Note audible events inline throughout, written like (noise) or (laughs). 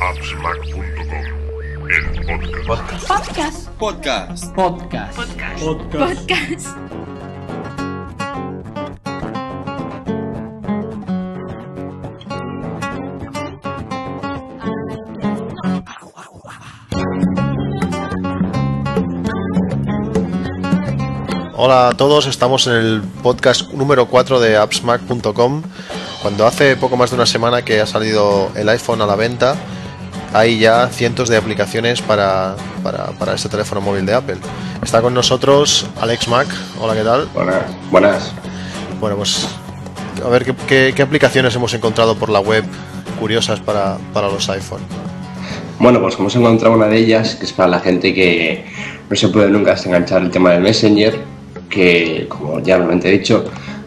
Appsmac.com, el podcast. Podcast. Podcast. Podcast. Podcast. Podcast. Hola a todos, estamos en el podcast número 4 de appsmac.com. Cuando hace poco más de una semana que ha salido el iPhone a la venta, hay ya cientos de aplicaciones para, para, para este teléfono móvil de Apple. Está con nosotros Alex Mac. Hola, ¿qué tal? Buenas. Buenas. Bueno, pues a ver qué, qué- qué aplicaciones hemos encontrado por la web curiosas para, para los iPhone. Bueno, pues hemos encontrado una de ellas que es para la gente que no se puede nunca desenganchar el tema del Messenger, que como ya normalmente he dicho,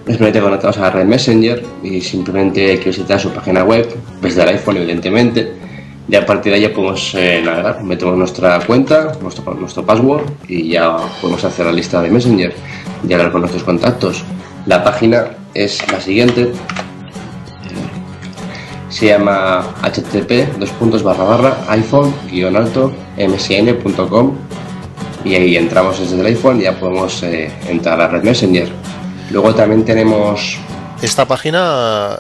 nos permite conectarnos a la red Messenger y simplemente hay que visitar su página web, desde el iPhone evidentemente, y a partir de ahí ya podemos eh, navegar, metemos nuestra cuenta, nuestro, nuestro password y ya podemos hacer la lista de Messenger y hablar con nuestros contactos. La página es la siguiente, se llama http dos puntos barra barra iphone guion alto msn.com y ahí entramos desde el iphone y ya podemos eh, entrar a red messenger luego también tenemos ¿Esta página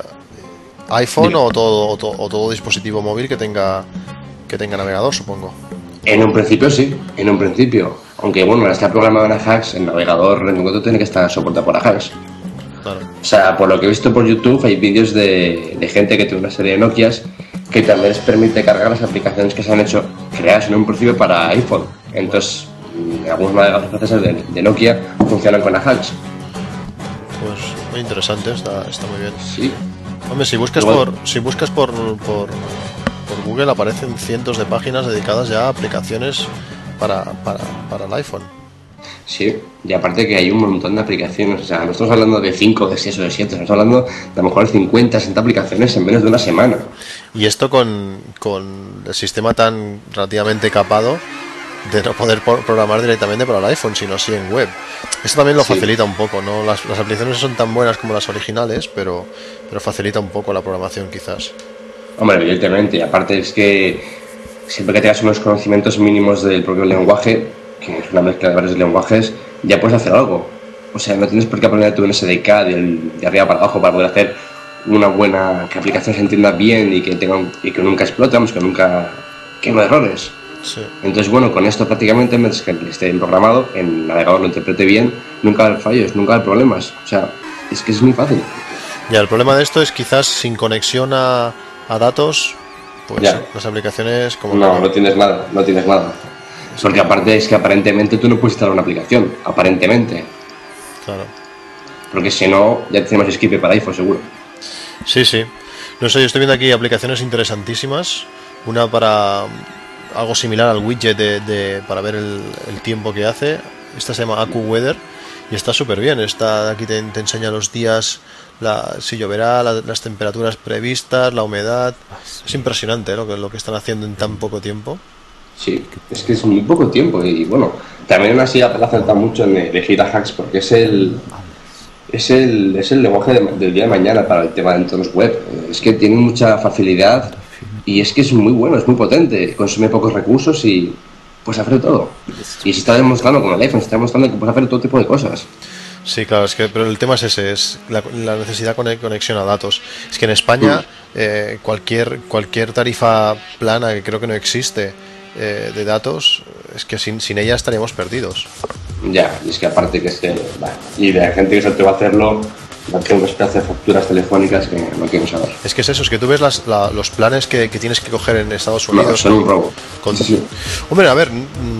iPhone o todo, o, to- o todo dispositivo móvil que tenga, que tenga navegador, supongo? en un principio sí en un principio aunque bueno está programado en Ajax el navegador en concreto tiene que estar soportado por Ajax Claro. O sea, por lo que he visto por YouTube, hay vídeos de, de gente que tiene una serie de Nokias que también les permite cargar las aplicaciones que se han hecho creadas en un principio para iPhone. Entonces, mm, algunos navegadores de, de Nokia funcionan con Ajax. Pues muy interesante, está, está muy bien. Sí. Hombre, si buscas Igual. por si buscas por, por, por Google aparecen cientos de páginas dedicadas ya a aplicaciones para, para, para el iPhone. Sí, y aparte que hay un montón de aplicaciones, o sea, no estamos hablando de 5, de 6 o de 7, estamos hablando de a lo mejor 50, 60 aplicaciones en menos de una semana. Y esto con, con el sistema tan relativamente capado de no poder programar directamente para el iPhone, sino así en web. Esto también lo Sí. facilita un poco, ¿no? Las, las aplicaciones no son tan buenas como las originales, pero, pero facilita un poco la programación quizás. Hombre, evidentemente, y aparte es que siempre que tengas unos conocimientos mínimos del propio lenguaje, que es una mezcla de varios lenguajes, ya puedes hacer algo. O sea, no tienes por qué aprender tu SDK del- de arriba para abajo para poder hacer una buena, que aplicación se entienda bien y que, tenga, un- y que nunca explote, vamos, que nunca, que no errores. Sí. Entonces, bueno, con esto prácticamente, mientras que esté bien programado, el navegador lo interprete bien, nunca va a haber fallos, nunca va a haber problemas. O sea, es que es muy fácil. Ya, el problema de esto es quizás sin conexión a, a datos, pues Ya. las aplicaciones como No, que- no tienes nada, no tienes nada. Porque aparte es que aparentemente tú no puedes instalar una aplicación, aparentemente. claro. Porque si no, ya tenemos skip para iPhone seguro. Sí, sí. No sé, yo estoy viendo aquí aplicaciones interesantísimas. Una para algo similar al widget de, de- para ver el, el tiempo que hace. Esta se llama AccuWeather y está súper bien. Está, aquí te, te enseña los días, la, si lloverá, la- las temperaturas previstas, la humedad. Es impresionante lo, que, lo que están haciendo en tan poco tiempo. Sí, es que es muy poco tiempo y bueno, también así acerta mucho en elegir a Hacks porque es el es el, es el lenguaje de- del día de mañana para el tema de entornos web. Es que tiene mucha facilidad y es que es muy bueno, es muy potente, consume pocos recursos y pues hace todo. Y se está demostrando con el iPhone, se está demostrando que puede hacer todo tipo de cosas. Sí, claro, es que pero el tema es ese, es la, la necesidad de conexión a datos. Es que en España eh, cualquier cualquier tarifa plana que creo que no existe eh, de datos, es que sin, sin ella estaríamos perdidos. Ya, y es que aparte que es que, y de gente que se atreve a hacerlo, va a tener unas pedazos de facturas telefónicas que no quiero saber. Es que es eso, es que tú ves las- la- los planes que, que tienes que coger en Estados No, Unidos. son un robo. con- Sí, sí. Hombre, a ver,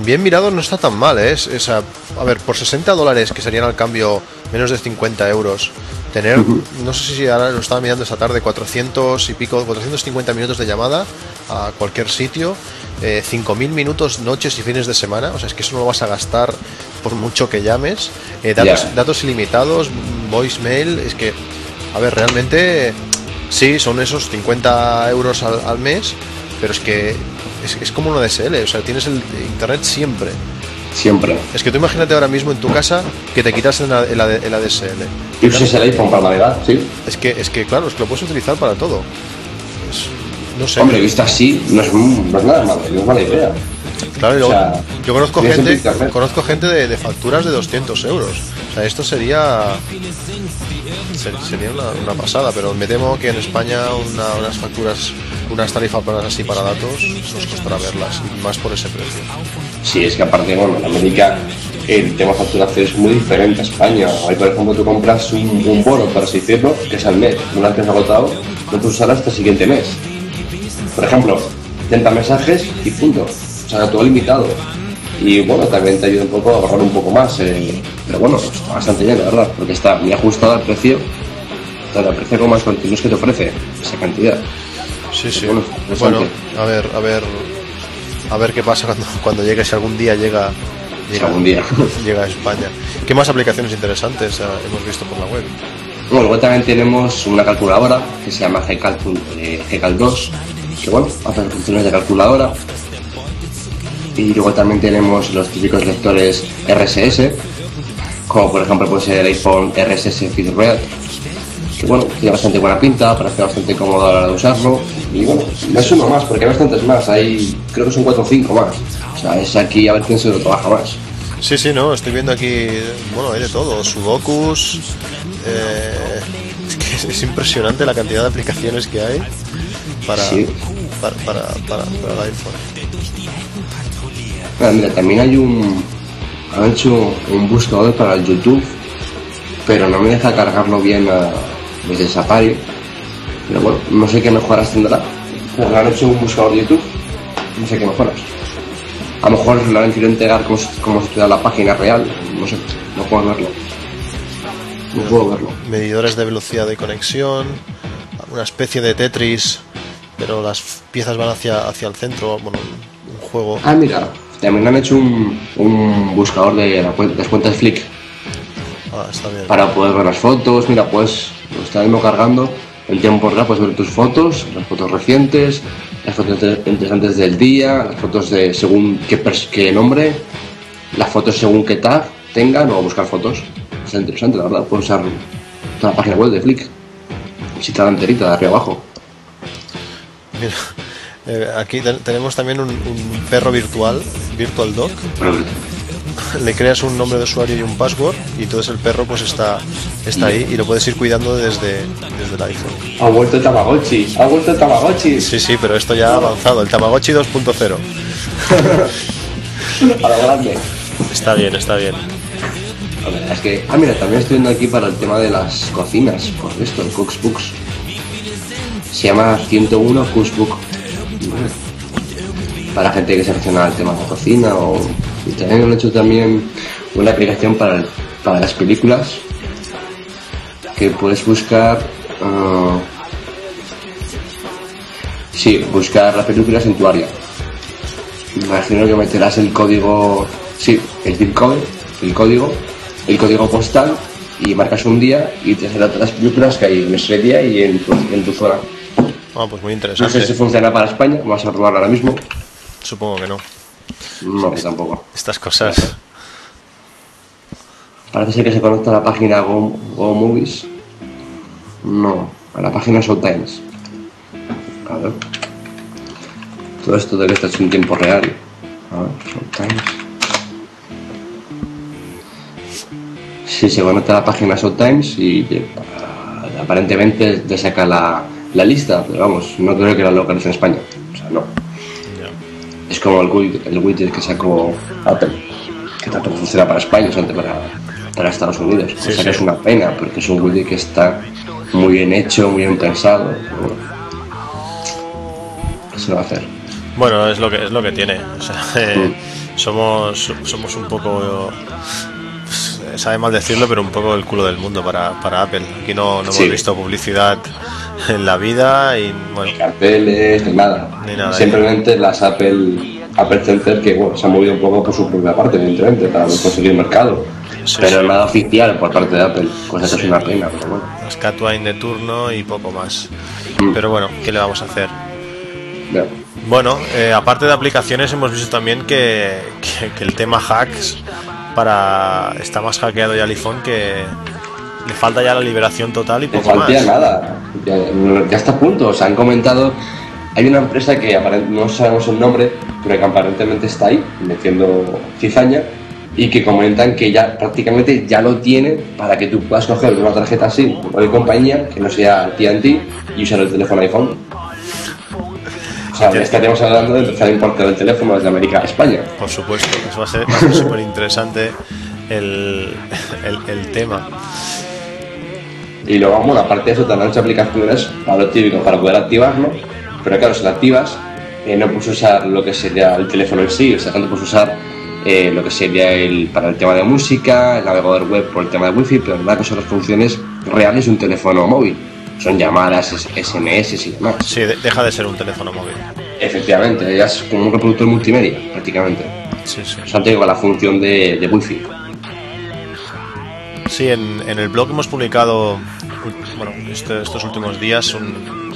bien mirado no está tan mal, ¿eh? Es, es a, a ver, por 60 dólares, que serían al cambio menos de 50 euros, tener, no sé si ahora lo estaba mirando esta tarde, 400 y pico, 450 minutos de llamada a cualquier sitio, eh, 5.000 minutos noches y fines de semana, o sea, es que eso no lo vas a gastar por mucho que llames, eh, datos, Ya. datos ilimitados, voicemail, es que, a ver, realmente sí, son esos 50 euros al, al mes, pero es que es, es como una DSL, o sea, tienes el internet siempre. Siempre. Es que tú imagínate ahora mismo en tu casa que te quitas el, el, el ADSL. Y usas el iPhone para navegar, sí. Es que, es que, claro, es que lo puedes utilizar para todo. no sé. Hombre, visto así, no es, no es nada malo, no es mala idea. Claro, y luego, O sea, yo conozco gente, conozco gente de, de facturas de 200 euros. O sea, esto sería ser- sería una, pasada, pero me temo que en España una- unas facturas, unas tarifas así para datos nos costará verlas, más por ese precio. Sí, es que aparte, bueno, en América el tema de facturación es muy diferente a España. Ahí, por ejemplo, tú compras un, bono, por así decirlo, que es al mes. Una vez que es agotado, no puedes usar hasta el siguiente mes. Por ejemplo, 30 mensajes y punto. O sea, todo limitado. Y bueno, también te ayuda un poco a ahorrar un poco más. eh, pero bueno, está bastante bien, la verdad, porque está muy ajustado al precio, tanto al precio como a los contenidos que te ofrece, esa cantidad. Sí, sí. Bueno, a ver, a ver, a ver qué pasa cuando, (laughs) cuando llegue, si algún día llega, llega, algún día. (laughs) llega a España. ¿Qué más aplicaciones interesantes eh, hemos visto por la web? Bueno, luego también tenemos una calculadora que se llama GCal, eh, GCal 2, que bueno, hace funciones de calculadora. Y luego también tenemos los típicos lectores RSS, como por ejemplo puede ser el iPhone RSS FeedRead, que bueno, tiene bastante buena pinta, parece bastante cómodo a la hora de usarlo. Y bueno, no es uno más, porque hay bastantes más, hay creo que son 4 o 5 más. O sea, es aquí a ver quién se lo trabaja más. Sí, sí, no, estoy viendo aquí, bueno, hay de todo, sudokus, eh, (laughs) es que es, es impresionante la cantidad de aplicaciones que hay para, Sí. para, para, para- para el iPhone. Ah, mira, también hay un. Han hecho un buscador para el YouTube, pero no me deja cargarlo bien a- desde Safari. Pero bueno, no sé qué mejoras tendrá. Pero han hecho un buscador de YouTube, no sé qué mejoras. A lo mejor lo han querido integrar como, como si la página real, no sé, no puedo verlo. No puedo verlo. Medidores de velocidad de conexión, una especie de Tetris, pero las piezas van hacia, hacia el centro, bueno, un juego. Ah, mira, también han hecho un, un buscador de la las cuentas Flick. Ah, está bien. para poder ver las fotos. Mira, pues lo está mismo cargando el tiempo real, puedes ver tus fotos, las fotos recientes, las fotos inter- interesantes del día, las fotos de según qué, pers- qué nombre, las fotos según qué tag tengan o buscar fotos. Está interesante, la verdad. Puedes usar toda la página web de Flick. Visita la enterita de arriba abajo. Mira, eh, aquí ten- tenemos también un, un perro virtual, Virtual Dog. Le creas un nombre de usuario y un password y entonces el perro pues está, está ahí y lo puedes ir cuidando desde, desde el iPhone. Ha vuelto el Tamagotchi, ha vuelto el Tamagotchi. Sí, sí, pero esto ya ha avanzado. El Tamagotchi 2.0. (laughs) A la grande. Está bien, está bien. Es que. Ah, mira, también estoy viendo aquí para el tema de las cocinas, por esto, el Cookbooks. Se llama 101 Cookbook. Para gente que se aficiona al tema de cocina o. También han hecho también una aplicación para, para las películas que puedes buscar. ah, sí, buscar las películas en tu área. Imagino que meterás el código, sí, el zip el código, el código postal y marcas un día y te salen todas las películas que hay en ese día y en en tu zona. Ah, pues muy No sé interesante. si funciona para España, vamos a probarlo ahora mismo. Supongo que no. No, yo tampoco. Estas cosas. Parece ser que se conecta a la página Go, Go Movies. No, a la página Showtimes. A ver. Todo esto debe estar en tiempo real. A ver, Showtimes. Sí, se conecta a la página Showtimes y ah, aparentemente te saca la, la lista, pero vamos, no creo que la localice en España. O sea, no. Ya. Es como el widget, el widget que sacó Apple, que tampoco funciona para España, solamente para, para Estados Unidos. Sí, o sea que es una pena, porque es un widget que está muy bien hecho, muy bien pensado. ¿Qué se va a hacer? Bueno, es lo que es lo que tiene. O sea, (laughs) eh, somos somos un poco pues, sabe mal decirlo, pero un poco el culo del mundo para, para Apple. Aquí no, no Sí. hemos visto publicidad (laughs) en la vida y bueno, Carteles, ni nada. Ni nada, Simplemente las Apple, Apple Center que bueno, se han movido un poco por su propia parte, evidentemente, para conseguir mercado. Sí, pero sí. nada oficial por parte de Apple, cosa que es una pena, pero bueno. las Catwine de turno y poco más. Mm. Pero bueno, ¿qué le vamos a hacer? Ya. Bueno, eh, aparte de aplicaciones hemos visto también que, que- que el tema hacks para está más hackeado ya el iPhone que le falta ya la liberación total y No poco más. falta nada. Ya, ya está a punto. O sea, han comentado. Hay una empresa que no sabemos el nombre, pero que aparentemente está ahí, metiendo cizaña, y que comentan que ya prácticamente ya lo tienen para que tú puedas coger una tarjeta así o de compañía que no sea TNT y usar el teléfono iPhone. O sea, estaríamos hablando de empezar a importar el teléfono desde América a España. Por supuesto, eso va a ser va a ser súper interesante el, el, el tema. Y luego, bueno, aparte de eso, te dan aplicaciones para lo típico, para poder activarlo. Pero claro, si lo activas, eh, no puedes usar lo que sería el teléfono en sí, o sea, no puedes usar eh, lo que sería el para el tema de música, el navegador web por el tema de wifi, pero nada que son las funciones reales de un teléfono móvil. Son llamadas, SMS y demás. Sí, de- deja de ser un teléfono móvil. Efectivamente, ya es como un reproductor multimedia, prácticamente. Sí, sí. O sea, tengo la función de, de wifi. Sí, en, en el blog hemos publicado, bueno, este- estos últimos días un,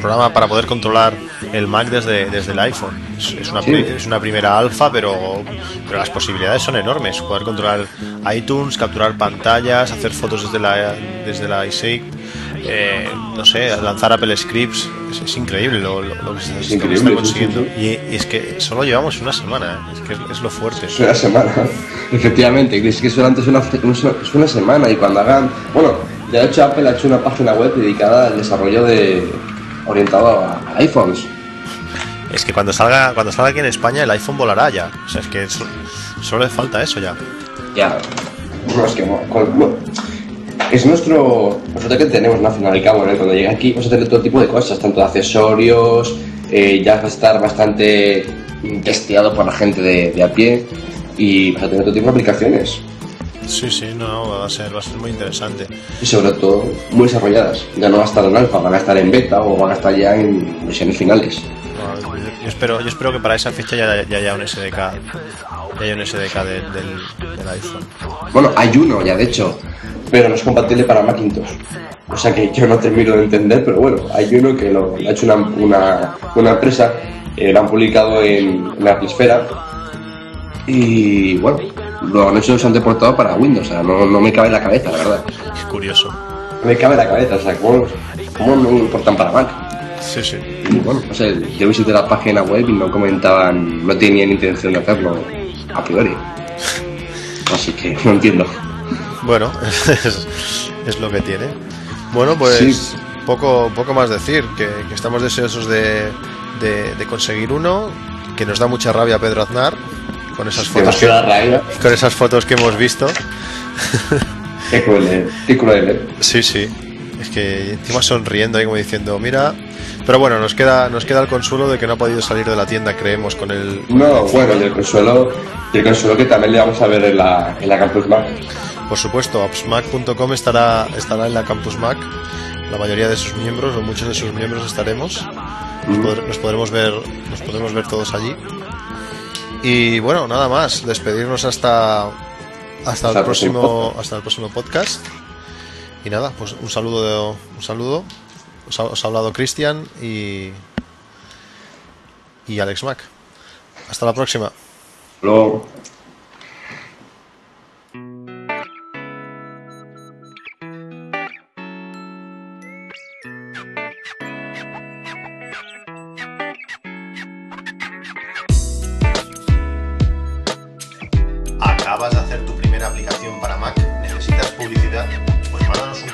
programa para poder controlar el Mac desde, desde el iPhone. Es, es una, Sí. es una primera alfa, pero, pero las posibilidades son enormes. Poder controlar iTunes, capturar pantallas, hacer fotos desde la, desde la iSafe, eh, no sé, lanzar Apple Scripts. Es, es increíble lo, lo- lo que se, Es increíble, está sí, consiguiendo. sí, Y, y es que solo llevamos una semana, es que es, es lo fuerte. Es una semana, (laughs) efectivamente. Es que solamente es una, es una semana y cuando hagan. Bueno, de hecho, Apple ha hecho una página web dedicada al desarrollo de. orientado a, a iPhones. Es que cuando salga, cuando salga aquí en España el iPhone volará ya. O sea, es que so- solo le falta eso ya. Ya. No, es que. no. Es nuestro. Nosotros que tenemos, ¿no? Al fin y al cabo, ¿no? Cuando llegue aquí, vamos a tener todo tipo de cosas, tanto de accesorios, eh, ya va a estar bastante testeado por la gente de, de a pie y vas a tener todo tipo de aplicaciones. Sí, sí, no, va a ser, va a ser muy interesante. y sobre todo muy desarrolladas. Ya no va a estar en alfa, van a estar en beta o van a estar ya en versiones finales. No, yo, yo espero, yo espero que para esa fecha ya, ya haya un SDK, ya haya un SDK de- del, del iPhone. Bueno, hay uno ya de hecho, pero no es compatible para Macintosh. O sea que yo no termino de entender, pero bueno, hay uno que lo, ha hecho una, una, una empresa, eh, lo han publicado en, en la Plisfera y bueno, lo han hecho se han deportado para Windows. O sea, no, no me cabe en la cabeza, la verdad. Es curioso. No me cabe en la cabeza, o sea, ¿cómo, cómo no importan para Mac? Sí, sí. Y bueno, no sé, yo visité la página web y no comentaban, no tenían intención de hacerlo a priori. (laughs) Así que no entiendo. Bueno, (laughs) es, es lo que tiene. Bueno, pues Sí. poco, poco más decir, que, que estamos deseosos de, de- de conseguir uno, que nos da mucha rabia Pedro Aznar, con esas fotos que, rabia. con esas fotos que hemos visto. Qué cruel, eh. Qué cruel, eh. Sí, sí. Es que encima sonriendo ahí como diciendo, mira. Pero bueno, nos queda, nos queda el consuelo de que no ha podido salir de la tienda, creemos, con el. No, bueno, y el consuelo, y el consuelo que también le vamos a ver en la, en la Campus Mac. Por supuesto, appsmac.com estará, estará en la Campus Mac. La mayoría de sus miembros, o muchos de sus miembros estaremos. Nos, pod- nos podremos ver, nos podremos ver todos allí. Y bueno, nada más. Despedirnos hasta hasta el próximo hasta el próximo podcast. Y nada, pues un saludo de- un saludo. Os ha, os ha hablado Cristian y y Alex Mac. Hasta la próxima. Luego.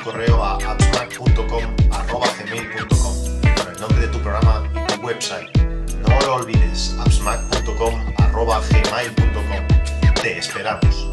Correo a appsmac.com.gmail.com con el nombre de tu programa y tu website. No lo olvides, appsmac.com.gmail.com Te esperamos.